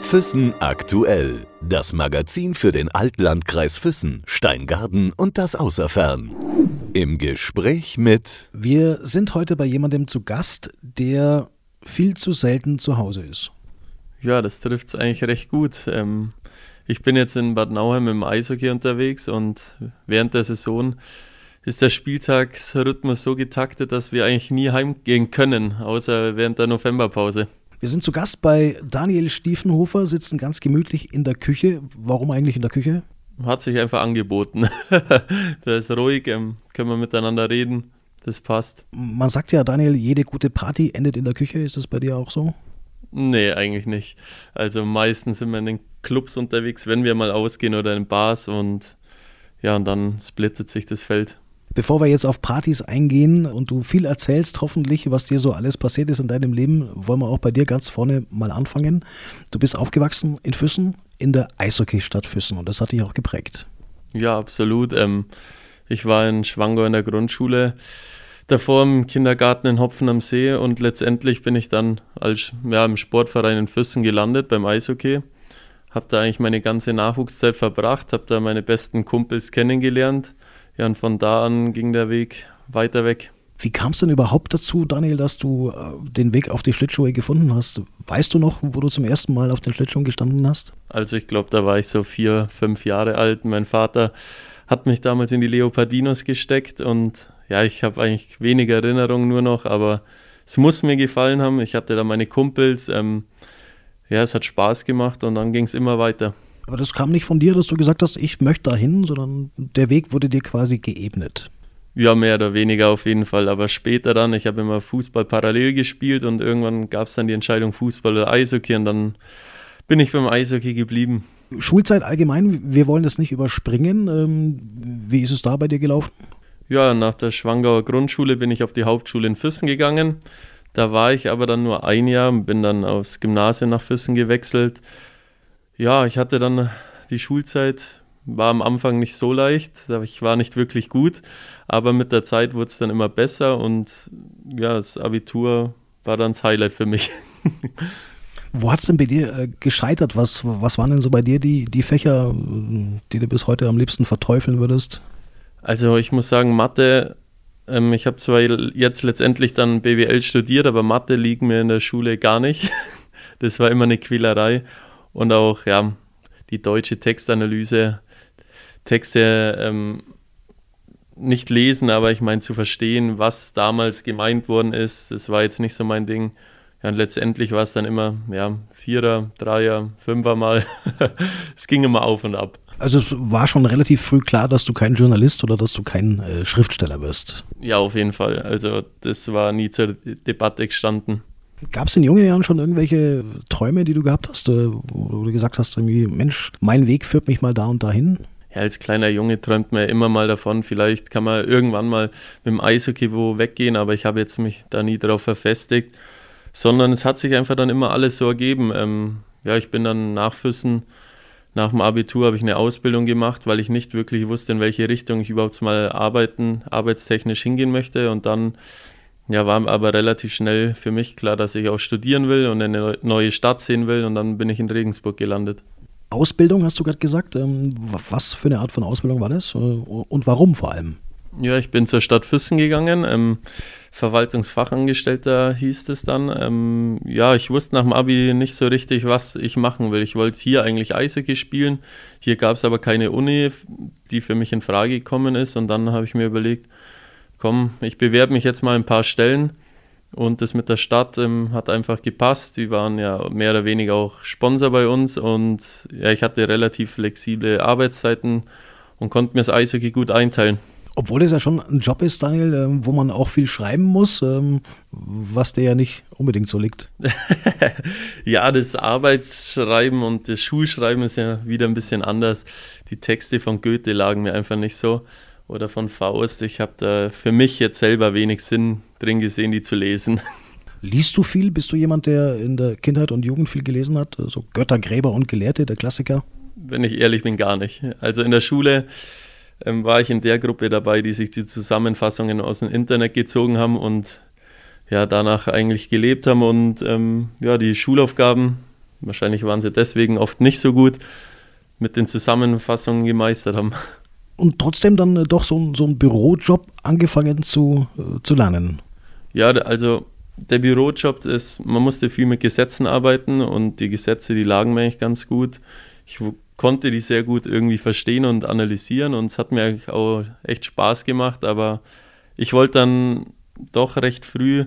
Füssen aktuell. Das Magazin für den Altlandkreis Füssen, Steingarten und das Außerfern. Im Gespräch mit. Wir sind heute bei jemandem zu Gast, der viel zu selten zu Hause ist. Ja, das trifft es eigentlich recht gut. Ähm, ich bin jetzt in Bad Nauheim im Eishockey unterwegs und während der Saison ist der Spieltagsrhythmus so getaktet, dass wir eigentlich nie heimgehen können, außer während der Novemberpause. Wir sind zu Gast bei Daniel Stiefenhofer, sitzen ganz gemütlich in der Küche. Warum eigentlich in der Küche? Hat sich einfach angeboten. da ist ruhig, ähm, können wir miteinander reden. Das passt. Man sagt ja, Daniel, jede gute Party endet in der Küche. Ist das bei dir auch so? Nee, eigentlich nicht. Also meistens sind wir in den Clubs unterwegs, wenn wir mal ausgehen oder in Bars und ja, und dann splittet sich das Feld. Bevor wir jetzt auf Partys eingehen und du viel erzählst, hoffentlich, was dir so alles passiert ist in deinem Leben, wollen wir auch bei dir ganz vorne mal anfangen. Du bist aufgewachsen in Füssen, in der Eishockeystadt Füssen und das hat dich auch geprägt. Ja, absolut. Ähm, ich war in Schwangau in der Grundschule, davor im Kindergarten in Hopfen am See und letztendlich bin ich dann als, ja, im Sportverein in Füssen gelandet beim Eishockey. Habe da eigentlich meine ganze Nachwuchszeit verbracht, habe da meine besten Kumpels kennengelernt ja, und von da an ging der Weg weiter weg. Wie kam es denn überhaupt dazu, Daniel, dass du äh, den Weg auf die Schlittschuhe gefunden hast? Weißt du noch, wo du zum ersten Mal auf den Schlittschuhen gestanden hast? Also ich glaube, da war ich so vier, fünf Jahre alt. Mein Vater hat mich damals in die Leopardinos gesteckt und ja, ich habe eigentlich wenige Erinnerungen nur noch, aber es muss mir gefallen haben. Ich hatte da meine Kumpels. Ähm, ja, es hat Spaß gemacht und dann ging es immer weiter. Aber das kam nicht von dir, dass du gesagt hast, ich möchte dahin, sondern der Weg wurde dir quasi geebnet. Ja, mehr oder weniger auf jeden Fall. Aber später dann, ich habe immer Fußball parallel gespielt und irgendwann gab es dann die Entscheidung Fußball oder Eishockey und dann bin ich beim Eishockey geblieben. Schulzeit allgemein, wir wollen das nicht überspringen. Ähm, wie ist es da bei dir gelaufen? Ja, nach der Schwangauer Grundschule bin ich auf die Hauptschule in Füssen gegangen. Da war ich aber dann nur ein Jahr, bin dann aufs Gymnasium nach Füssen gewechselt. Ja, ich hatte dann die Schulzeit, war am Anfang nicht so leicht, ich war nicht wirklich gut, aber mit der Zeit wurde es dann immer besser und ja, das Abitur war dann das Highlight für mich. Wo hat es denn bei dir äh, gescheitert? Was, was waren denn so bei dir die, die Fächer, die du bis heute am liebsten verteufeln würdest? Also ich muss sagen, Mathe, ähm, ich habe zwar jetzt letztendlich dann BWL studiert, aber Mathe liegt mir in der Schule gar nicht. Das war immer eine Quälerei und auch ja, die deutsche Textanalyse, Texte ähm, nicht lesen, aber ich meine zu verstehen, was damals gemeint worden ist, das war jetzt nicht so mein Ding. Ja, und letztendlich war es dann immer ja, Vierer, Dreier, Fünfer mal. es ging immer auf und ab. Also es war schon relativ früh klar, dass du kein Journalist oder dass du kein äh, Schriftsteller wirst. Ja, auf jeden Fall. Also das war nie zur Debatte gestanden. Gab es in jungen Jahren schon irgendwelche Träume, die du gehabt hast, äh, wo du gesagt hast, irgendwie, Mensch, mein Weg führt mich mal da und dahin? Ja, als kleiner Junge träumt man ja immer mal davon, vielleicht kann man irgendwann mal mit dem Eishockey wo weggehen, aber ich habe jetzt mich da nie darauf verfestigt, sondern es hat sich einfach dann immer alles so ergeben. Ähm, ja, ich bin dann nach Füssen, nach dem Abitur habe ich eine Ausbildung gemacht, weil ich nicht wirklich wusste, in welche Richtung ich überhaupt mal arbeiten, arbeitstechnisch hingehen möchte und dann ja, war aber relativ schnell für mich klar, dass ich auch studieren will und eine neue Stadt sehen will und dann bin ich in Regensburg gelandet. Ausbildung hast du gerade gesagt. Ähm, was für eine Art von Ausbildung war das äh, und warum vor allem? Ja, ich bin zur Stadt Füssen gegangen. Ähm, Verwaltungsfachangestellter hieß es dann. Ähm, ja, ich wusste nach dem Abi nicht so richtig, was ich machen will. Ich wollte hier eigentlich Eishockey spielen. Hier gab es aber keine Uni, die für mich in Frage gekommen ist. Und dann habe ich mir überlegt, komm, ich bewerbe mich jetzt mal ein paar Stellen. Und das mit der Stadt ähm, hat einfach gepasst. Die waren ja mehr oder weniger auch Sponsor bei uns und ja, ich hatte relativ flexible Arbeitszeiten und konnte mir das Eishockey gut einteilen. Obwohl es ja schon ein Job ist, Daniel, ähm, wo man auch viel schreiben muss, ähm, was dir ja nicht unbedingt so liegt. ja, das Arbeitsschreiben und das Schulschreiben ist ja wieder ein bisschen anders. Die Texte von Goethe lagen mir einfach nicht so oder von Faust. Ich habe da für mich jetzt selber wenig Sinn drin gesehen, die zu lesen. Liest du viel? Bist du jemand, der in der Kindheit und Jugend viel gelesen hat? So Götter, Gräber und Gelehrte, der Klassiker? Wenn ich ehrlich bin, gar nicht. Also in der Schule ähm, war ich in der Gruppe dabei, die sich die Zusammenfassungen aus dem Internet gezogen haben und ja, danach eigentlich gelebt haben und ähm, ja, die Schulaufgaben, wahrscheinlich waren sie deswegen oft nicht so gut, mit den Zusammenfassungen gemeistert haben. Und trotzdem dann äh, doch so, so einen Bürojob angefangen zu, äh, zu lernen. Ja, also der Bürojob ist, man musste viel mit Gesetzen arbeiten und die Gesetze, die lagen mir eigentlich ganz gut. Ich konnte die sehr gut irgendwie verstehen und analysieren und es hat mir eigentlich auch echt Spaß gemacht, aber ich wollte dann doch recht früh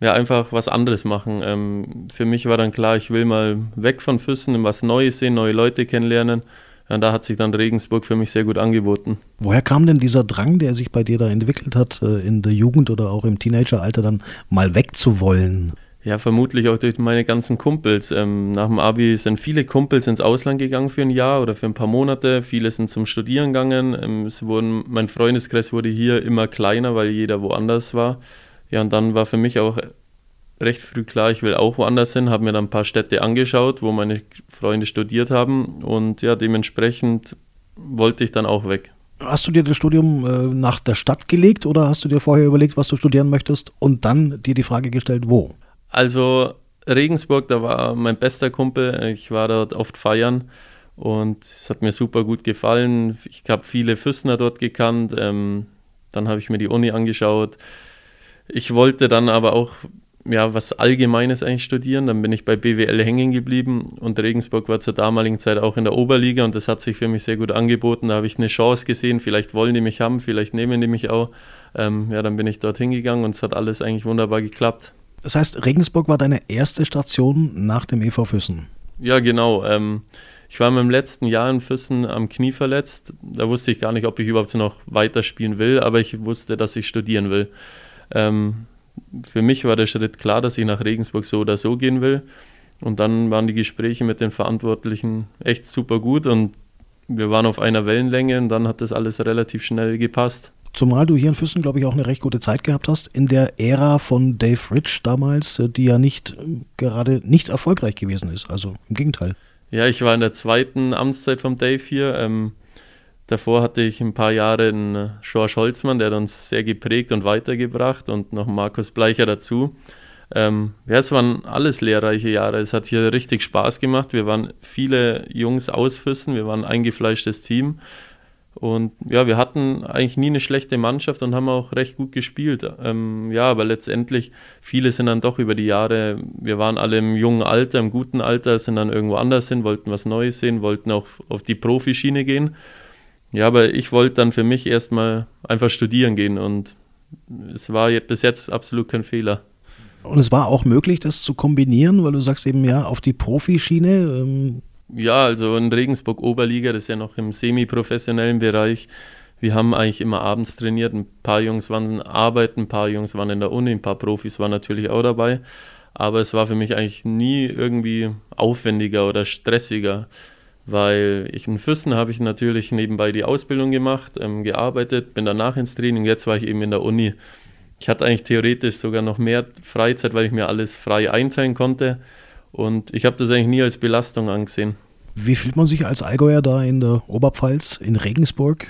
ja einfach was anderes machen. Ähm, für mich war dann klar, ich will mal weg von Füssen, was Neues sehen, neue Leute kennenlernen. Ja, da hat sich dann Regensburg für mich sehr gut angeboten. Woher kam denn dieser Drang, der sich bei dir da entwickelt hat, äh, in der Jugend oder auch im Teenageralter dann mal wegzuwollen? Ja, vermutlich auch durch meine ganzen Kumpels. Ähm, nach dem Abi sind viele Kumpels ins Ausland gegangen für ein Jahr oder für ein paar Monate. Viele sind zum Studieren gegangen. Ähm, es wurden, mein Freundeskreis wurde hier immer kleiner, weil jeder woanders war. Ja, und dann war für mich auch recht früh klar, ich will auch woanders hin, habe mir dann ein paar Städte angeschaut, wo meine Freunde studiert haben und ja, dementsprechend wollte ich dann auch weg. Hast du dir das Studium äh, nach der Stadt gelegt oder hast du dir vorher überlegt, was du studieren möchtest und dann dir die Frage gestellt, wo? Also Regensburg, da war mein bester Kumpel, ich war dort oft feiern und es hat mir super gut gefallen. Ich habe viele Füßner dort gekannt, ähm, dann habe ich mir die Uni angeschaut. Ich wollte dann aber auch ja, was Allgemeines eigentlich studieren. Dann bin ich bei BWL hängen geblieben und Regensburg war zur damaligen Zeit auch in der Oberliga und das hat sich für mich sehr gut angeboten. Da habe ich eine Chance gesehen, vielleicht wollen die mich haben, vielleicht nehmen die mich auch. Ähm, ja, dann bin ich dort hingegangen und es hat alles eigentlich wunderbar geklappt. Das heißt, Regensburg war deine erste Station nach dem EV Füssen? Ja, genau. Ähm, ich war in meinem letzten Jahr in Füssen am Knie verletzt. Da wusste ich gar nicht, ob ich überhaupt noch weiterspielen will, aber ich wusste, dass ich studieren will. Ähm, für mich war der Schritt klar, dass ich nach Regensburg so oder so gehen will. Und dann waren die Gespräche mit den Verantwortlichen echt super gut und wir waren auf einer Wellenlänge und dann hat das alles relativ schnell gepasst. Zumal du hier in Füssen, glaube ich, auch eine recht gute Zeit gehabt hast, in der Ära von Dave Rich damals, die ja nicht gerade nicht erfolgreich gewesen ist. Also im Gegenteil. Ja, ich war in der zweiten Amtszeit von Dave hier. Ähm, Davor hatte ich ein paar Jahre einen George Holzmann, der hat uns sehr geprägt und weitergebracht und noch Markus Bleicher dazu. Ähm, ja, es waren alles lehrreiche Jahre. Es hat hier richtig Spaß gemacht. Wir waren viele Jungs aus Füssen, wir waren ein eingefleischtes Team. Und ja, wir hatten eigentlich nie eine schlechte Mannschaft und haben auch recht gut gespielt. Ähm, ja, aber letztendlich, viele sind dann doch über die Jahre, wir waren alle im jungen Alter, im guten Alter, sind dann irgendwo anders hin, wollten was Neues sehen, wollten auch auf die Profischiene gehen. Ja, aber ich wollte dann für mich erstmal einfach studieren gehen und es war bis jetzt absolut kein Fehler. Und es war auch möglich, das zu kombinieren, weil du sagst eben ja auf die Profischiene. Ähm ja, also in Regensburg Oberliga, das ist ja noch im semi-professionellen Bereich. Wir haben eigentlich immer abends trainiert. Ein paar Jungs waren arbeiten, ein paar Jungs waren in der Uni, ein paar Profis waren natürlich auch dabei. Aber es war für mich eigentlich nie irgendwie aufwendiger oder stressiger weil ich in Füssen habe ich natürlich nebenbei die Ausbildung gemacht, ähm, gearbeitet, bin danach ins Training, jetzt war ich eben in der Uni. Ich hatte eigentlich theoretisch sogar noch mehr Freizeit, weil ich mir alles frei einteilen konnte und ich habe das eigentlich nie als Belastung angesehen. Wie fühlt man sich als Allgäuer da in der Oberpfalz, in Regensburg?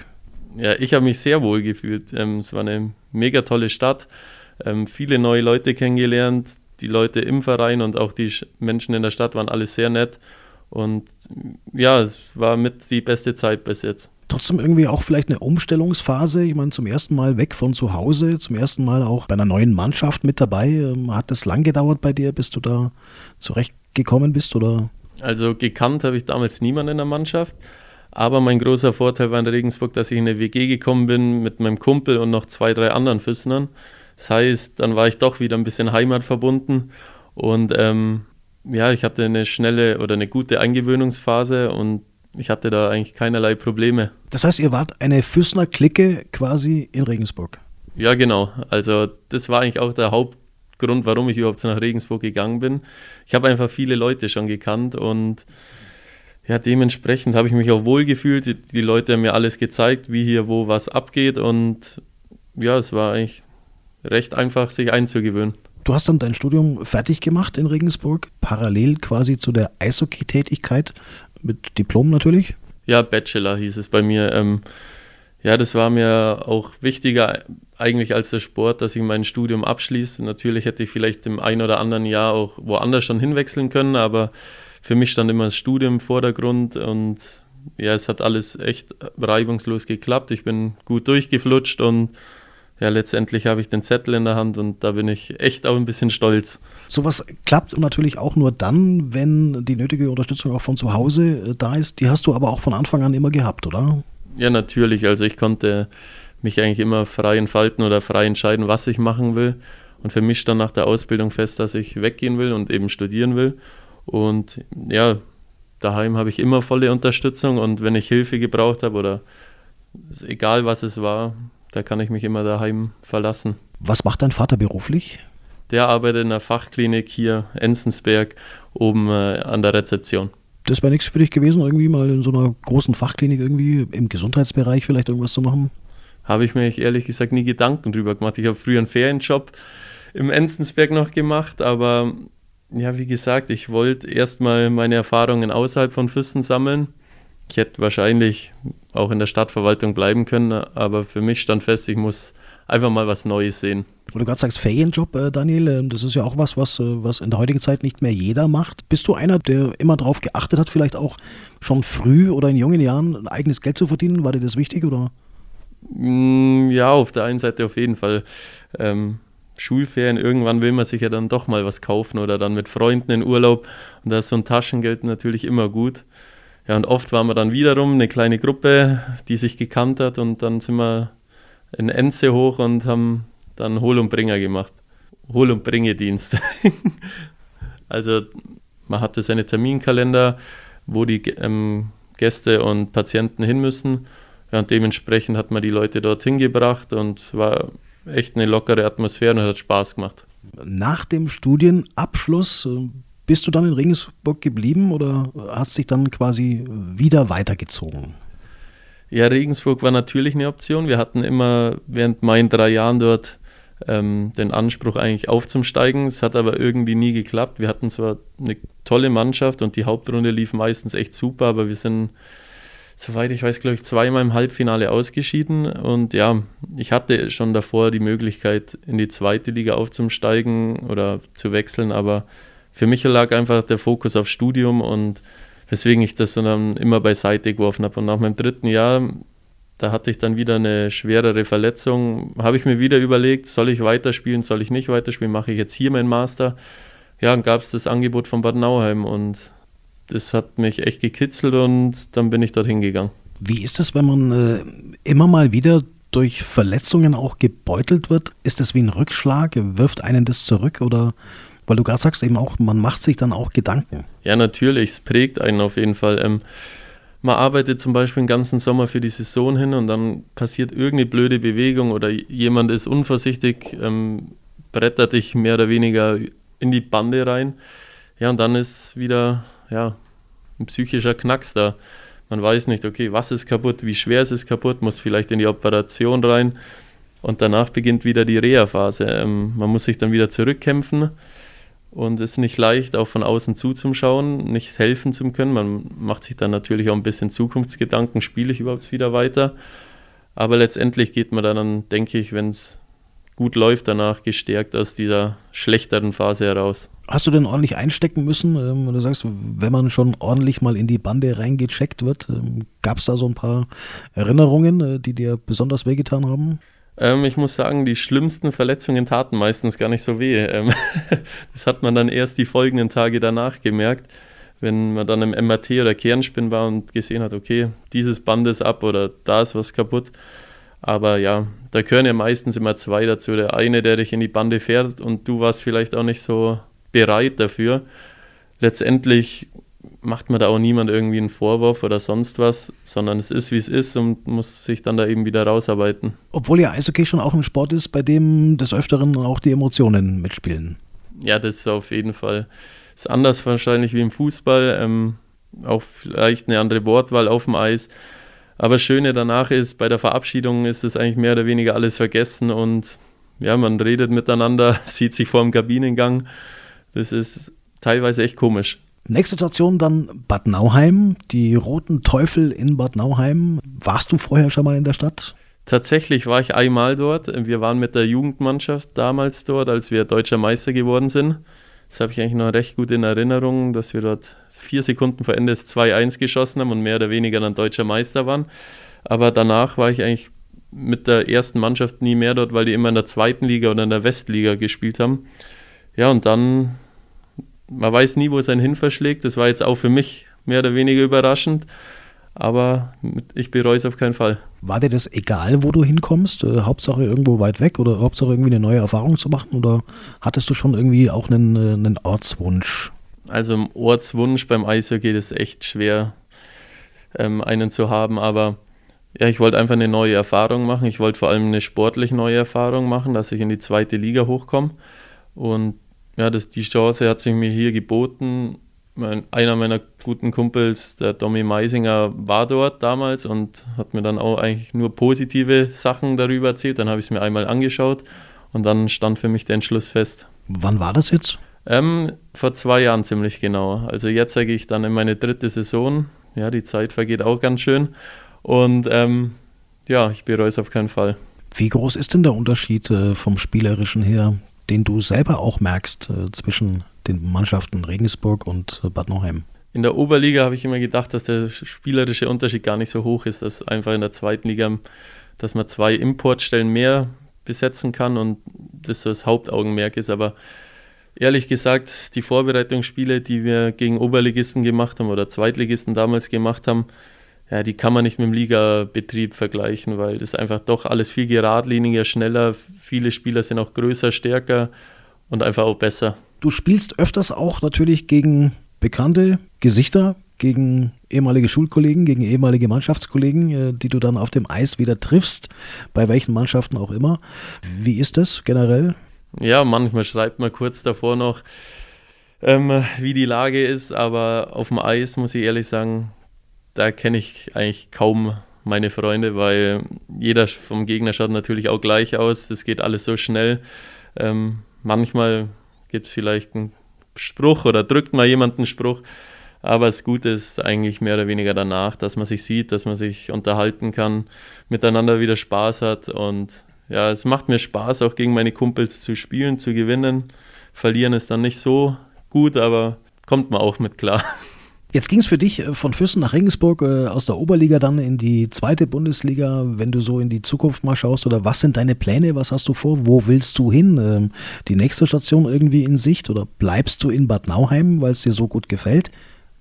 Ja, ich habe mich sehr wohl gefühlt. Ähm, es war eine mega tolle Stadt, ähm, viele neue Leute kennengelernt, die Leute im Verein und auch die Menschen in der Stadt waren alle sehr nett und ja, es war mit die beste Zeit bis jetzt. Trotzdem irgendwie auch vielleicht eine Umstellungsphase. Ich meine, zum ersten Mal weg von zu Hause, zum ersten Mal auch bei einer neuen Mannschaft mit dabei. Ähm, hat das lang gedauert bei dir, bis du da zurechtgekommen bist? Oder? Also gekannt habe ich damals niemanden in der Mannschaft. Aber mein großer Vorteil war in Regensburg, dass ich in eine WG gekommen bin mit meinem Kumpel und noch zwei, drei anderen Füßnern. Das heißt, dann war ich doch wieder ein bisschen heimatverbunden. Und ähm, ja, ich hatte eine schnelle oder eine gute Eingewöhnungsphase und ich hatte da eigentlich keinerlei Probleme. Das heißt, ihr wart eine Füßner-Clique quasi in Regensburg? Ja, genau. Also das war eigentlich auch der Hauptgrund, warum ich überhaupt nach Regensburg gegangen bin. Ich habe einfach viele Leute schon gekannt und ja, dementsprechend habe ich mich auch wohl gefühlt. Die, die Leute haben mir alles gezeigt, wie hier wo was abgeht und ja, es war eigentlich recht einfach, sich einzugewöhnen. Du hast dann dein Studium fertig gemacht in Regensburg, parallel quasi zu der Eishockey-Tätigkeit, mit Diplom natürlich? Ja, Bachelor hieß es bei mir. Ähm, Ja, das war mir auch wichtiger eigentlich als der Sport, dass ich mein Studium abschließe. Natürlich hätte ich vielleicht im ein oder anderen Jahr auch woanders schon hinwechseln können, aber für mich stand immer das Studium im Vordergrund und ja, es hat alles echt reibungslos geklappt. Ich bin gut durchgeflutscht und ja, letztendlich habe ich den Zettel in der Hand und da bin ich echt auch ein bisschen stolz. Sowas klappt natürlich auch nur dann, wenn die nötige Unterstützung auch von zu Hause äh, da ist. Die hast du aber auch von Anfang an immer gehabt, oder? Ja, natürlich. Also ich konnte mich eigentlich immer frei entfalten oder frei entscheiden, was ich machen will. Und für mich stand nach der Ausbildung fest, dass ich weggehen will und eben studieren will. Und ja, daheim habe ich immer volle Unterstützung und wenn ich Hilfe gebraucht habe oder egal was es war, da kann ich mich immer daheim verlassen. Was macht dein Vater beruflich? Der arbeitet in der Fachklinik hier Enzensberg oben äh, an der Rezeption. Das wäre nichts für dich gewesen, irgendwie mal in so einer großen Fachklinik irgendwie im Gesundheitsbereich vielleicht irgendwas zu machen? Habe ich mir ehrlich gesagt nie Gedanken drüber gemacht. Ich habe früher einen Ferienjob im Enzensberg noch gemacht, aber ja, wie gesagt, ich wollte erstmal meine Erfahrungen außerhalb von Füssen sammeln. Ich hätte wahrscheinlich auch in der Stadtverwaltung bleiben können, aber für mich stand fest, ich muss einfach mal was Neues sehen. Wo du gerade sagst, Ferienjob, äh, Daniel, äh, das ist ja auch was, was, äh, was in der heutigen Zeit nicht mehr jeder macht. Bist du einer, der immer darauf geachtet hat, vielleicht auch schon früh oder in jungen Jahren ein eigenes Geld zu verdienen? War dir das wichtig oder? Mm, ja, auf der einen Seite auf jeden Fall. Ähm, Schulferien, irgendwann will man sich ja dann doch mal was kaufen oder dann mit Freunden in Urlaub. Und da ist so ein Taschengeld natürlich immer gut. Ja, und oft waren wir dann wiederum eine kleine Gruppe, die sich gekannt hat und dann sind wir in Enze hoch und haben dann Hol- und Bringer gemacht. Hol- und Bringedienst. also man hatte seine Terminkalender, wo die ähm, Gäste und Patienten hin müssen. Ja, und dementsprechend hat man die Leute dorthin gebracht und war echt eine lockere Atmosphäre und hat Spaß gemacht. Nach dem Studienabschluss äh, bist du dann in Regensburg geblieben oder hast dich dann quasi wieder weitergezogen? Ja, Regensburg war natürlich eine Option. Wir hatten immer während meinen drei Jahren dort ähm, den Anspruch eigentlich aufzusteigen. Es hat aber irgendwie nie geklappt. Wir hatten zwar eine tolle Mannschaft und die Hauptrunde lief meistens echt super, aber wir sind, soweit ich weiß, glaube ich, zweimal im Halbfinale ausgeschieden. Und ja, ich hatte schon davor die Möglichkeit, in die zweite Liga aufzusteigen oder zu wechseln, aber für mich lag einfach der Fokus auf Studium und weswegen ich das dann immer beiseite geworfen habe. Und nach meinem dritten Jahr, da hatte ich dann wieder eine schwerere Verletzung, habe ich mir wieder überlegt, soll ich weiterspielen, soll ich nicht weiterspielen, mache ich jetzt hier meinen Master. Ja, dann gab es das Angebot von Bad Nauheim und das hat mich echt gekitzelt und dann bin ich dorthin gegangen. Wie ist es, wenn man äh, immer mal wieder durch Verletzungen auch gebeutelt wird? Ist das wie ein Rückschlag? Wirft einen das zurück oder weil du gerade sagst eben auch, man macht sich dann auch Gedanken. Ja, natürlich, es prägt einen auf jeden Fall. Ähm, man arbeitet zum Beispiel den ganzen Sommer für die Saison hin und dann passiert irgendeine blöde Bewegung oder jemand ist unvorsichtig, ähm, brettert dich mehr oder weniger in die Bande rein. Ja, und dann ist wieder ja, ein psychischer Knacks da. Man weiß nicht, okay, was ist kaputt, wie schwer ist es kaputt, muss vielleicht in die Operation rein und danach beginnt wieder die Reha-Phase. Ähm, man muss sich dann wieder zurückkämpfen und es ist nicht leicht, auch von außen zuzuschauen, nicht helfen zu können. Man macht sich dann natürlich auch ein bisschen Zukunftsgedanken, spiele ich überhaupt wieder weiter. Aber letztendlich geht man dann, denke ich, wenn es gut läuft, danach gestärkt aus dieser schlechteren Phase heraus. Hast du denn ordentlich einstecken müssen? Ähm, du sagst, wenn man schon ordentlich mal in die Bande reingecheckt wird, ähm, gab es da so ein paar Erinnerungen, äh, die dir besonders wehgetan haben? Ähm, ich muss sagen, die schlimmsten Verletzungen taten meistens gar nicht so weh. Ähm, das hat man dann erst die folgenden Tage danach gemerkt, wenn man dann im MRT oder Kernspin war und gesehen hat, okay, dieses Band ist ab oder da ist was kaputt. Aber ja, da gehören ja meistens immer zwei dazu. Der eine, der dich in die Bande fährt und du warst vielleicht auch nicht so bereit dafür. Letztendlich macht man da auch niemand irgendwie einen Vorwurf oder sonst was, sondern es ist, wie es ist und muss sich dann da eben wieder rausarbeiten. Obwohl ja Eishockey schon auch ein Sport ist, bei dem des Öfteren auch die Emotionen mitspielen. Ja, das ist auf jeden Fall. Ist anders wahrscheinlich wie im Fußball, ähm, auch vielleicht eine andere Wortwahl auf dem Eis. Aber das Schöne danach ist, bei der Verabschiedung ist es eigentlich mehr oder weniger alles vergessen und ja, man redet miteinander, sieht sich vor dem Kabinengang. Das ist teilweise echt komisch. Nächste Station dann Bad Nauheim, die Roten Teufel in Bad Nauheim. Warst du vorher schon mal in der Stadt? Tatsächlich war ich einmal dort. Wir waren mit der Jugendmannschaft damals dort, als wir deutscher Meister geworden sind. Das habe ich eigentlich noch recht gut in Erinnerung, dass wir dort vier Sekunden vor Ende 2-1 geschossen haben und mehr oder weniger dann deutscher Meister waren. Aber danach war ich eigentlich mit der ersten Mannschaft nie mehr dort, weil die immer in der zweiten Liga oder in der Westliga gespielt haben. Ja, und dann, man weiß nie, wo es einen hin verschlägt. Das war jetzt auch für mich mehr oder weniger überraschend. Aber ich bereue es auf keinen Fall. War dir das egal, wo du hinkommst? Äh, Hauptsache irgendwo weit weg oder Hauptsache irgendwie eine neue Erfahrung zu machen? Oder hattest du schon irgendwie auch einen, äh, einen Ortswunsch? Also im Ortswunsch beim Eishockey ist es echt schwer, ähm, einen zu haben. Aber ja, ich wollte einfach eine neue Erfahrung machen. Ich wollte vor allem eine sportlich neue Erfahrung machen, dass ich in die zweite Liga hochkomme. Und ja, das, die Chance hat sich mir hier geboten. Mein, einer meiner guten Kumpels, der Domi Meisinger, war dort damals und hat mir dann auch eigentlich nur positive Sachen darüber erzählt. Dann habe ich es mir einmal angeschaut und dann stand für mich der Entschluss fest. Wann war das jetzt? Ähm, vor zwei Jahren ziemlich genau. Also jetzt sage ich dann in meine dritte Saison. Ja, die Zeit vergeht auch ganz schön. Und ähm, ja, ich bereue es auf keinen Fall. Wie groß ist denn der Unterschied äh, vom Spielerischen her, den du selber auch merkst äh, zwischen den Mannschaften Regensburg und äh, Bad Nauheim? In der Oberliga habe ich immer gedacht, dass der spielerische Unterschied gar nicht so hoch ist, dass einfach in der zweiten Liga, dass man zwei Importstellen mehr besetzen kann und das das Hauptaugenmerk ist. Aber ehrlich gesagt, die Vorbereitungsspiele, die wir gegen Oberligisten gemacht haben oder Zweitligisten damals gemacht haben, ja, die kann man nicht mit dem Ligabetrieb vergleichen, weil das einfach doch alles viel geradliniger, schneller, viele Spieler sind auch größer, stärker und einfach auch besser. Du spielst öfters auch natürlich gegen bekannte Gesichter, gegen ehemalige Schulkollegen, gegen ehemalige Mannschaftskollegen, äh, die du dann auf dem Eis wieder triffst, bei welchen Mannschaften auch immer. Wie ist das generell? Ja, manchmal schreibt man kurz davor noch, ähm, wie die Lage ist, aber auf dem Eis muss ich ehrlich sagen, da kenne ich eigentlich kaum meine Freunde, weil jeder vom Gegner schaut natürlich auch gleich aus. Es geht alles so schnell. Ähm, manchmal gibt es vielleicht einen Spruch oder drückt mal jemand einen Spruch. Aber das Gute ist eigentlich mehr oder weniger danach, dass man sich sieht, dass man sich unterhalten kann, miteinander wieder Spaß hat. Und ja, es macht mir Spaß, auch gegen meine Kumpels zu spielen, zu gewinnen. Verlieren ist dann nicht so gut, aber kommt man auch mit klar. Jetzt ging es für dich äh, von Füssen nach Regensburg äh, aus der Oberliga dann in die zweite Bundesliga. Wenn du so in die Zukunft mal schaust, oder was sind deine Pläne? Was hast du vor? Wo willst du hin? Ähm, die nächste Station irgendwie in Sicht? Oder bleibst du in Bad Nauheim, weil es dir so gut gefällt?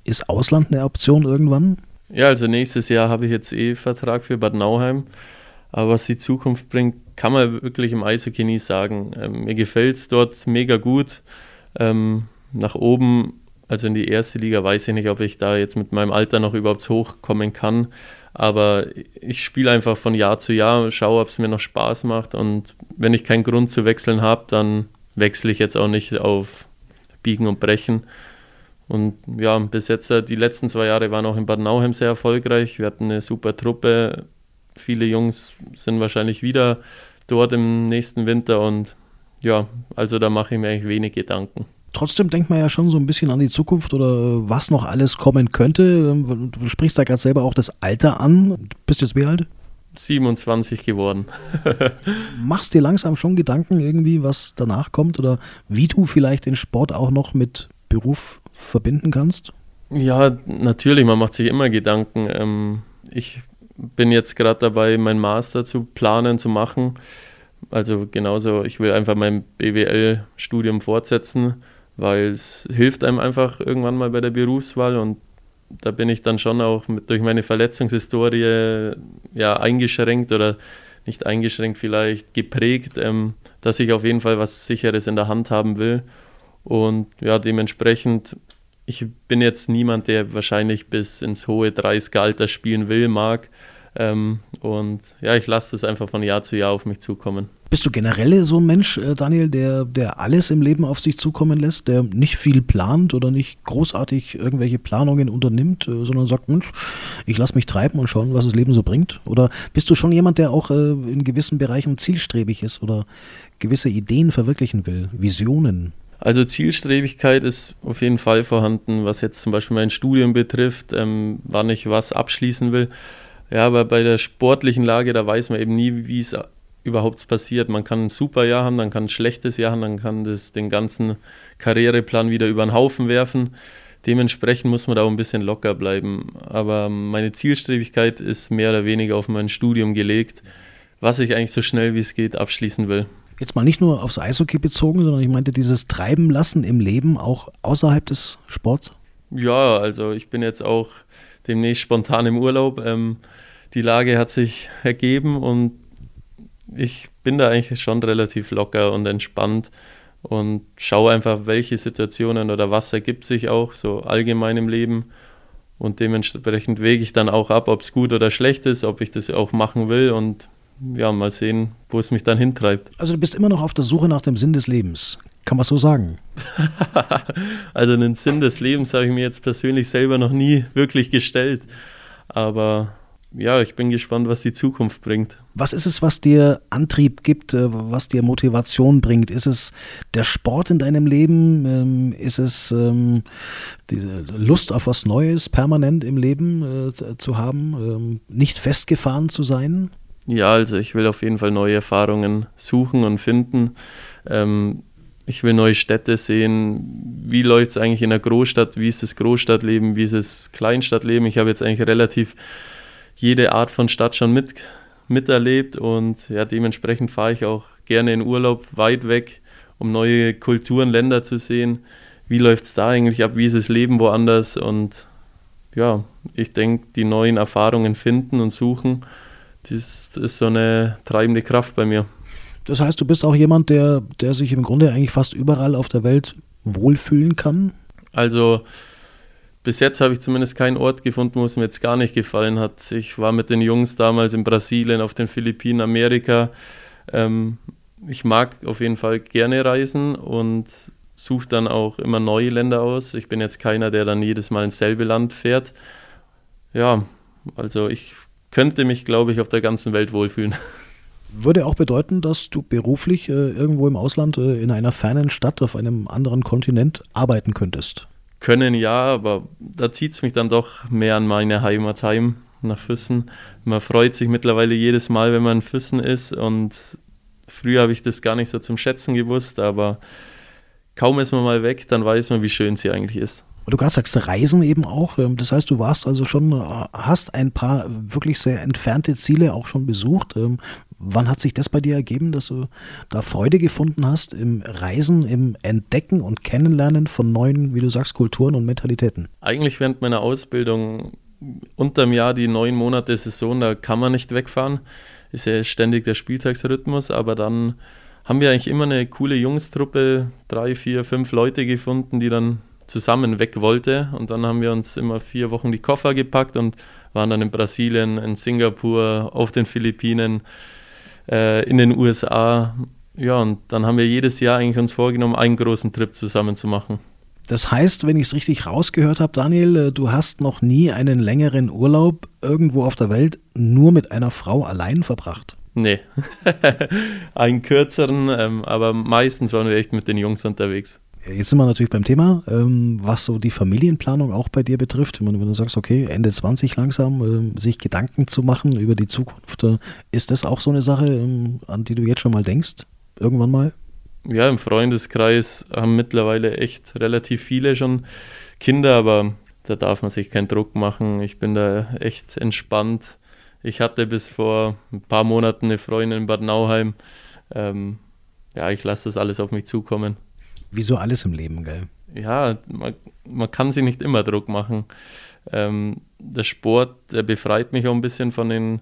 Ist Ausland eine Option irgendwann? Ja, also nächstes Jahr habe ich jetzt eh Vertrag für Bad Nauheim. Aber was die Zukunft bringt, kann man wirklich im Eishockey nie sagen. Ähm, mir gefällt es dort mega gut. Ähm, nach oben also in die erste Liga weiß ich nicht, ob ich da jetzt mit meinem Alter noch überhaupt hochkommen kann. Aber ich spiele einfach von Jahr zu Jahr, schaue, ob es mir noch Spaß macht. Und wenn ich keinen Grund zu wechseln habe, dann wechsle ich jetzt auch nicht auf Biegen und Brechen. Und ja, bis jetzt, äh, die letzten zwei Jahre waren auch in Bad Nauheim sehr erfolgreich. Wir hatten eine super Truppe. Viele Jungs sind wahrscheinlich wieder dort im nächsten Winter. Und ja, also da mache ich mir eigentlich wenig Gedanken trotzdem denkt man ja schon so ein bisschen an die Zukunft oder was noch alles kommen könnte. Ähm, du sprichst da gerade selber auch das Alter an. Du bist jetzt wie alt? 27 geworden. Machst dir langsam schon Gedanken irgendwie, was danach kommt oder wie du vielleicht den Sport auch noch mit Beruf verbinden kannst? Ja, natürlich, man macht sich immer Gedanken. Ähm, ich bin jetzt gerade dabei, meinen Master zu planen, zu machen. Also genauso, ich will einfach mein BWL-Studium fortsetzen weil es hilft einem einfach irgendwann mal bei der Berufswahl und da bin ich dann schon auch mit, durch meine Verletzungshistorie ja eingeschränkt oder nicht eingeschränkt vielleicht geprägt, ähm, dass ich auf jeden Fall was Sicheres in der Hand haben will und ja dementsprechend ich bin jetzt niemand, der wahrscheinlich bis ins hohe 30er-Alter spielen will, mag. Ähm, und ja, ich lasse das einfach von Jahr zu Jahr auf mich zukommen. Bist du generell so ein Mensch, äh, Daniel, der, der alles im Leben auf sich zukommen lässt, der nicht viel plant oder nicht großartig irgendwelche Planungen unternimmt, äh, sondern sagt, Mensch, ich lasse mich treiben und schauen, was das Leben so bringt? Oder bist du schon jemand, der auch äh, in gewissen Bereichen zielstrebig ist oder gewisse Ideen verwirklichen will, Visionen? Also Zielstrebigkeit ist auf jeden Fall vorhanden, was jetzt zum Beispiel mein Studium betrifft, ähm, wann ich was abschließen will. Ja, aber bei der sportlichen Lage, da weiß man eben nie, wie es überhaupt passiert. Man kann ein super Jahr haben, dann kann ein schlechtes Jahr haben, dann kann das den ganzen Karriereplan wieder über den Haufen werfen. Dementsprechend muss man da auch ein bisschen locker bleiben. Aber meine Zielstrebigkeit ist mehr oder weniger auf mein Studium gelegt, was ich eigentlich so schnell wie es geht abschließen will. Jetzt mal nicht nur aufs Eishockey bezogen, sondern ich meinte dieses Treiben lassen im Leben auch außerhalb des Sports? Ja, also ich bin jetzt auch demnächst spontan im Urlaub. Ähm, die Lage hat sich ergeben und ich bin da eigentlich schon relativ locker und entspannt und schaue einfach, welche Situationen oder was ergibt sich auch so allgemein im Leben. Und dementsprechend wege ich dann auch ab, ob es gut oder schlecht ist, ob ich das auch machen will und ja, mal sehen, wo es mich dann hintreibt. Also du bist immer noch auf der Suche nach dem Sinn des Lebens. Kann man so sagen? also den Sinn des Lebens habe ich mir jetzt persönlich selber noch nie wirklich gestellt. Aber ja, ich bin gespannt, was die Zukunft bringt. Was ist es, was dir Antrieb gibt, äh, was dir Motivation bringt? Ist es der Sport in deinem Leben? Ähm, ist es ähm, diese Lust auf was Neues permanent im Leben äh, zu haben? Ähm, nicht festgefahren zu sein? Ja, also ich will auf jeden Fall neue Erfahrungen suchen und finden. ich will neue Städte sehen. Wie läuft es eigentlich in der Großstadt? Wie ist das Großstadtleben? Wie ist das Kleinstadtleben? Ich habe jetzt eigentlich relativ jede Art von Stadt schon mit, miterlebt und ja, dementsprechend fahre ich auch gerne in Urlaub weit weg, um neue Kulturen, Länder zu sehen. Wie läuft es da eigentlich ab? Wie ist das Leben woanders? Und ja, ich denke, die neuen Erfahrungen finden und suchen, das ist so eine treibende Kraft bei mir. Das heißt, du bist auch jemand, der, der sich im Grunde eigentlich fast überall auf der Welt wohlfühlen kann? Also bis jetzt habe ich zumindest keinen Ort gefunden, wo es mir jetzt gar nicht gefallen hat. Ich war mit den Jungs damals in Brasilien, auf den Philippinen, Amerika. Ähm, ich mag auf jeden Fall gerne reisen und suche dann auch immer neue Länder aus. Ich bin jetzt keiner, der dann jedes Mal ins selbe Land fährt. Ja, also ich könnte mich, glaube ich, auf der ganzen Welt wohlfühlen. Würde auch bedeuten, dass du beruflich äh, irgendwo im Ausland, äh, in einer fernen Stadt, auf einem anderen Kontinent arbeiten könntest? Können ja, aber da zieht es mich dann doch mehr an meine Heimat heim, nach Füssen. Man freut sich mittlerweile jedes Mal, wenn man in Füssen ist und früher habe ich das gar nicht so zum Schätzen gewusst, aber kaum ist man mal weg, dann weiß man, wie schön sie eigentlich ist. Du gerade sagst, Reisen eben auch. Ähm, das heißt, du warst also schon, äh, hast ein paar wirklich sehr entfernte Ziele auch schon besucht. Wann hat sich das bei dir ergeben, dass du da Freude gefunden hast im Reisen, im Entdecken und Kennenlernen von neuen, wie du sagst, Kulturen und Mentalitäten? Eigentlich während meiner Ausbildung unterm Jahr die neun Monate Saison, da kann man nicht wegfahren. Ist ja ständig der Spieltagsrhythmus, aber dann haben wir eigentlich immer eine coole Jungstruppe, drei, vier, fünf Leute gefunden, die dann zusammen weg wollte. Und dann haben wir uns immer vier Wochen die Koffer gepackt und waren dann in Brasilien, in Singapur, auf den Philippinen, äh, in den USA. Ja, und dann haben wir jedes Jahr eigentlich uns vorgenommen, einen großen Trip zusammen zu machen. Das heißt, wenn ich es richtig rausgehört habe, Daniel, äh, du hast noch nie einen längeren Urlaub irgendwo auf der Welt nur mit einer Frau allein verbracht. Nee, einen kürzeren, ähm, aber meistens waren wir echt mit den Jungs unterwegs. Jetzt sind wir natürlich beim Thema, ähm, was so die Familienplanung auch bei dir betrifft. Wenn du sagst, okay, Ende 20 langsam, ähm, sich Gedanken zu machen über die Zukunft, äh, ist das auch so eine Sache, ähm, an die du jetzt schon mal denkst? Irgendwann mal? Ja, im Freundeskreis haben mittlerweile echt relativ viele schon Kinder, aber da darf man sich keinen Druck machen. Ich bin da echt entspannt. Ich hatte bis vor ein paar Monaten eine Freundin in Bad Nauheim. Ja, ich lasse das alles auf mich zukommen. Wie so alles im Leben, gell? Ja, man, man kann sich nicht immer Druck machen. Ähm, der Sport, der befreit mich auch ein bisschen von den,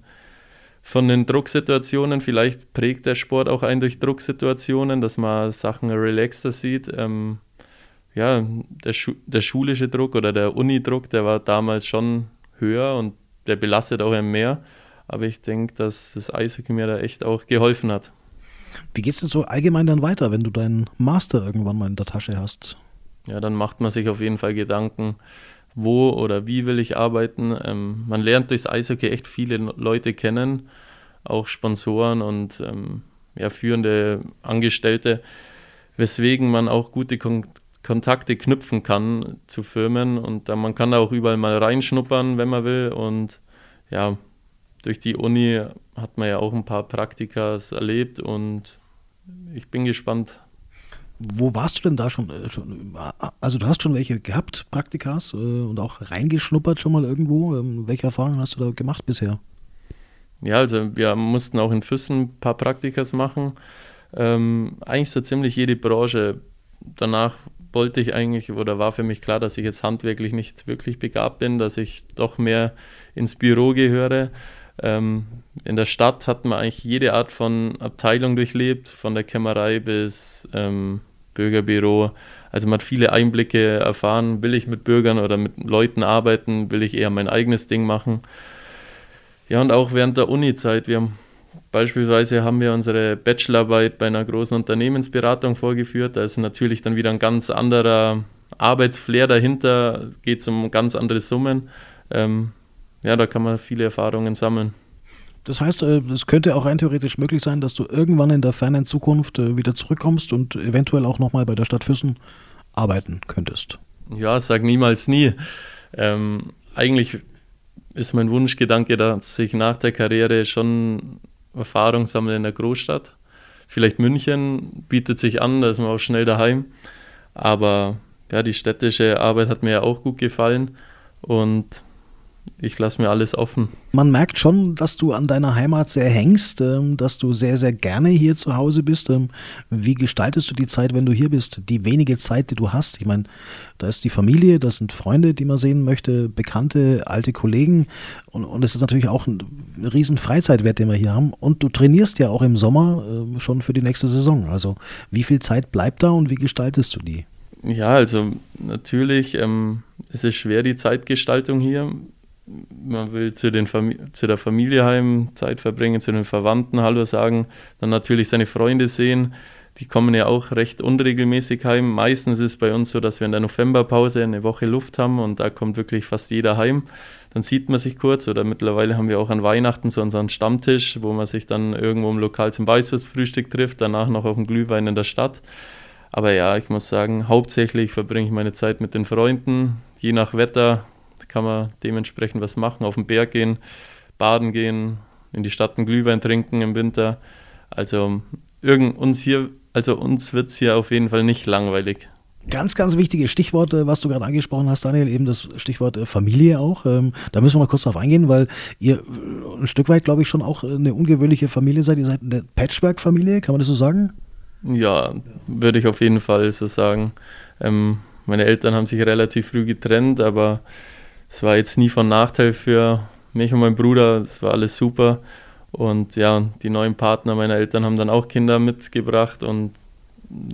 von den Drucksituationen. Vielleicht prägt der Sport auch einen durch Drucksituationen, dass man Sachen relaxter sieht. Ähm, ja, der, Schu der schulische Druck oder der Unidruck, der war damals schon höher und der belastet auch ein mehr. Aber ich denke, dass das Eishockey mir da echt auch geholfen hat. Wie geht es denn so allgemein dann weiter, wenn du deinen Master irgendwann mal in der Tasche hast? Ja, dann macht man sich auf jeden Fall Gedanken, wo oder wie will ich arbeiten. Ähm, man lernt durchs Eishockey echt viele Leute kennen, auch Sponsoren und ähm, ja, führende Angestellte. weswegen man auch gute Kon Kontakte knüpfen kann zu Firmen und man kann da auch überall mal reinschnuppern, wenn man will. Und ja, durch die Uni hat man ja auch ein paar Praktikas erlebt und ich bin gespannt. Wo warst du denn da schon, äh, Also du hast schon welche gehabt, Praktikas, äh, und auch reingeschnuppert schon mal irgendwo. Ähm, welche Erfahrungen hast du da gemacht bisher? Ja, also wir mussten auch in Füssen ein paar Praktikas machen. Ähm, eigentlich so ziemlich jede Branche. Danach wollte ich eigentlich oder war für mich klar, dass ich jetzt handwerklich nicht wirklich begabt bin, dass ich doch mehr ins Büro gehöre. Ähm, in der Stadt hat man eigentlich jede Art von Abteilung durchlebt, von der Kämmerei bis ähm, Bürgerbüro. Also man hat viele Einblicke erfahren, will ich mit Bürgern oder mit Leuten arbeiten, will ich eher mein eigenes Ding machen. Ja, und auch während der Uni-Zeit, wir haben Beispielsweise haben wir unsere Bachelorarbeit bei einer großen Unternehmensberatung vorgeführt. Da ist natürlich dann wieder ein ganz anderer Arbeitsflair dahinter, geht es um ganz andere Summen. Ähm, ja, da kann man viele Erfahrungen sammeln. Das heißt, äh, es könnte auch rein theoretisch möglich sein, dass du irgendwann in der fernen Zukunft äh, wieder zurückkommst und eventuell auch nochmal bei der Stadt Füssen arbeiten könntest. Ja, sag niemals nie. Ähm, eigentlich ist mein Wunschgedanke, dass ich nach der Karriere schon Erfahrung sammeln in der Großstadt. Vielleicht München bietet sich an, da ist man auch schnell daheim. Aber ja, die städtische Arbeit hat mir ja auch gut gefallen und ich lasse mir alles offen. Man merkt schon, dass du an deiner Heimat sehr hängst, ähm, dass du sehr, sehr gerne hier zu Hause bist. Ähm, wie gestaltest du die Zeit, wenn du hier bist? Die wenige Zeit, die du hast. Ich meine, da ist die Familie, das sind Freunde, die man sehen möchte, Bekannte, alte Kollegen. Und, und es ist natürlich auch ein riesen Freizeitwert, den wir hier haben. Und du trainierst ja auch im Sommer ähm, schon für die nächste Saison. Also wie viel Zeit bleibt da und wie gestaltest du die? Ja, also natürlich ähm, ist es schwer, die Zeitgestaltung hier man will zu, den zu der Familie heim Zeit verbringen, zu den Verwandten Hallo sagen, dann natürlich seine Freunde sehen. Die kommen ja auch recht unregelmäßig heim. Meistens ist es bei uns so, dass wir in der Novemberpause eine Woche Luft haben und da kommt wirklich fast jeder heim. Dann sieht man sich kurz oder mittlerweile haben wir auch an Weihnachten so unseren Stammtisch, wo man sich dann irgendwo im Lokal zum Weißwurstfrühstück trifft, danach noch auf dem Glühwein in der Stadt. Aber ja, ich muss sagen, hauptsächlich verbringe ich meine Zeit mit den Freunden. Je nach Wetter kann man dementsprechend was machen, auf den Berg gehen, baden gehen, in die Stadt einen Glühwein trinken im Winter. Also irgend uns hier, also uns wird es hier auf jeden Fall nicht langweilig. Ganz, ganz wichtiges Stichwort, äh, was du gerade angesprochen hast, Daniel, eben das Stichwort äh, Familie auch. Ähm, da müssen wir noch kurz drauf eingehen, weil ihr äh, ein Stück weit, glaube ich, schon auch eine ungewöhnliche Familie seid. Ihr seid eine Patchwork-Familie, kann man das so sagen? Ja, würde ich auf jeden Fall so sagen. Ähm, meine Eltern haben sich relativ früh getrennt, aber es war jetzt nie von Nachteil für mich und meinen Bruder. Es war alles super. Und ja, die neuen Partner meiner Eltern haben dann auch Kinder mitgebracht und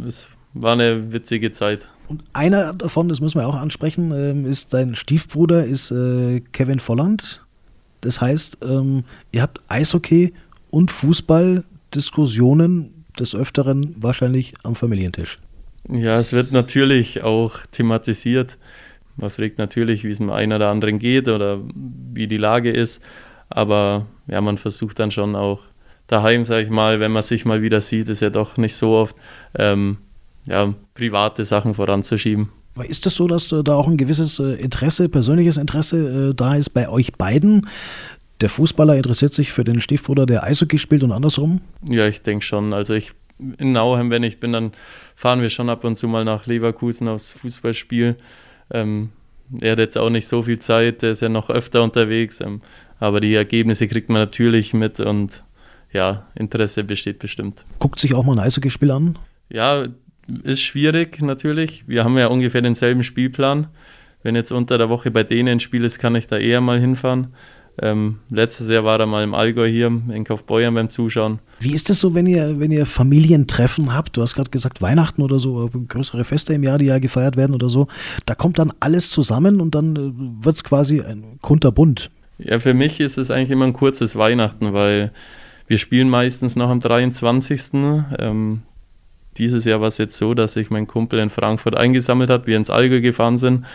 es war eine witzige Zeit. Und einer davon, das müssen wir auch ansprechen, ähm, ist dein Stiefbruder, ist äh, Kevin Volland. Das heißt, ähm, ihr habt Eishockey und Fußballdiskussionen des Öfteren wahrscheinlich am Familientisch. Ja, es wird natürlich auch thematisiert. Man fragt natürlich, wie es mit einer oder anderen geht oder wie die Lage ist. Aber ja, man versucht dann schon auch daheim, sage ich mal, wenn man sich mal wieder sieht, ist ja doch nicht so oft, ähm, ja, private Sachen voranzuschieben. Aber ist es das so, dass äh, da auch ein gewisses äh, Interesse, persönliches Interesse äh, da ist bei euch beiden? Der Fußballer interessiert sich für den Stiefbruder, der Eishockey spielt und andersrum? Ja, ich denke schon. Also ich in Nauheim, wenn ich bin, dann fahren wir schon ab und zu mal nach Leverkusen aufs Fußballspiel. Ähm, er hat jetzt auch nicht so viel Zeit, er ist ja noch öfter unterwegs, ähm, aber die Ergebnisse kriegt man natürlich mit und ja, Interesse besteht bestimmt. Guckt sich auch mal ein Eishockeyspiel an? Ja, ist schwierig natürlich. Wir haben ja ungefähr denselben Spielplan. Wenn jetzt unter der Woche bei denen ein Spiel ist, kann ich da eher mal hinfahren. Ähm, letztes Jahr war er mal im Allgäu hier in Kaufbeuern beim Zuschauen. Wie ist es so, wenn ihr, wenn ihr Familientreffen habt? Du hast gerade gesagt, Weihnachten oder so, größere Feste im Jahr, die ja gefeiert werden oder so. Da kommt dann alles zusammen und dann äh, wird es quasi ein kunterbunt. Ja, für mich ist es eigentlich immer ein kurzes Weihnachten, weil wir spielen meistens noch am 23. Ähm, dieses Jahr war es jetzt so, dass sich mein Kumpel in Frankfurt eingesammelt hat, wir ins Allgäu gefahren sind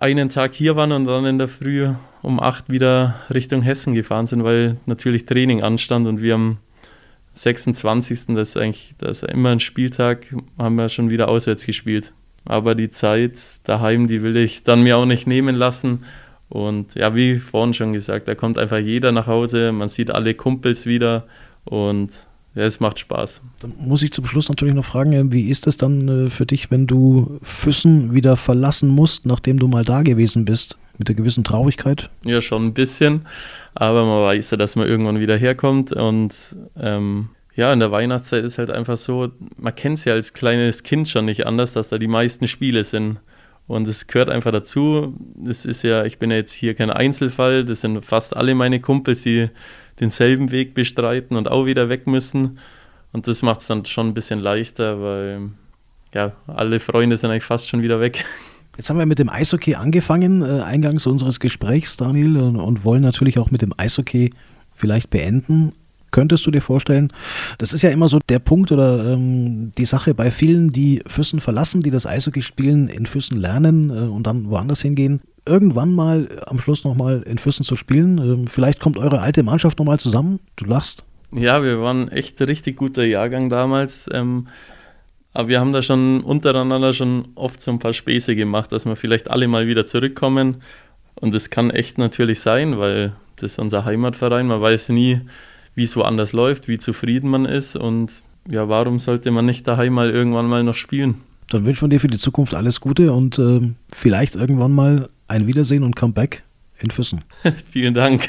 einen Tag hier waren und dann in der Früh um acht wieder Richtung Hessen gefahren sind, weil natürlich Training anstand und wir am 26. Das ist eigentlich das ist immer ein Spieltag, haben wir schon wieder auswärts gespielt. Aber die Zeit daheim, die will ich dann mir auch nicht nehmen lassen. Und ja, wie vorhin schon gesagt, da kommt einfach jeder nach Hause, man sieht alle Kumpels wieder und ja, es macht Spaß. Dann muss ich zum Schluss natürlich noch fragen, wie ist es dann äh, für dich, wenn du Füssen wieder verlassen musst, nachdem du mal da gewesen bist? Mit der gewissen Traurigkeit? Ja, schon ein bisschen, aber man weiß ja, dass man irgendwann wieder herkommt und ähm, ja, in der Weihnachtszeit ist halt einfach so, man kennt es ja als kleines Kind schon nicht anders, dass da die meisten Spiele sind. Und es gehört einfach dazu. Es ist ja, ich bin ja jetzt hier kein Einzelfall, das sind fast alle meine Kumpels, die denselben Weg bestreiten und auch wieder weg müssen. Und das macht es dann schon ein bisschen leichter, weil ja, alle Freunde sind eigentlich fast schon wieder weg. Jetzt haben wir mit dem Eishockey angefangen, äh, eingangs unseres Gesprächs, Daniel, und, und wollen natürlich auch mit dem Eishockey vielleicht beenden. Könntest du dir vorstellen, das ist ja immer so der Punkt oder ähm, die Sache bei vielen, die Füssen verlassen, die das Eishockey spielen, in Füssen lernen äh, und dann woanders hingehen, irgendwann mal am Schluss nochmal in Füssen zu spielen. Ähm, vielleicht kommt eure alte Mannschaft nochmal zusammen. Du lachst. Ja, wir waren echt richtig guter Jahrgang damals. Ähm, aber wir haben da schon untereinander schon oft so ein paar Späße gemacht, dass wir vielleicht alle mal wieder zurückkommen. Und das kann echt natürlich sein, weil das ist unser Heimatverein. Man weiß nie, wie es woanders läuft, wie zufrieden man ist und ja, warum sollte man nicht daheim mal irgendwann mal noch spielen? Dann wünschen wir dir für die Zukunft alles Gute und äh, vielleicht irgendwann mal ein Wiedersehen und Comeback in Füssen. Vielen Dank.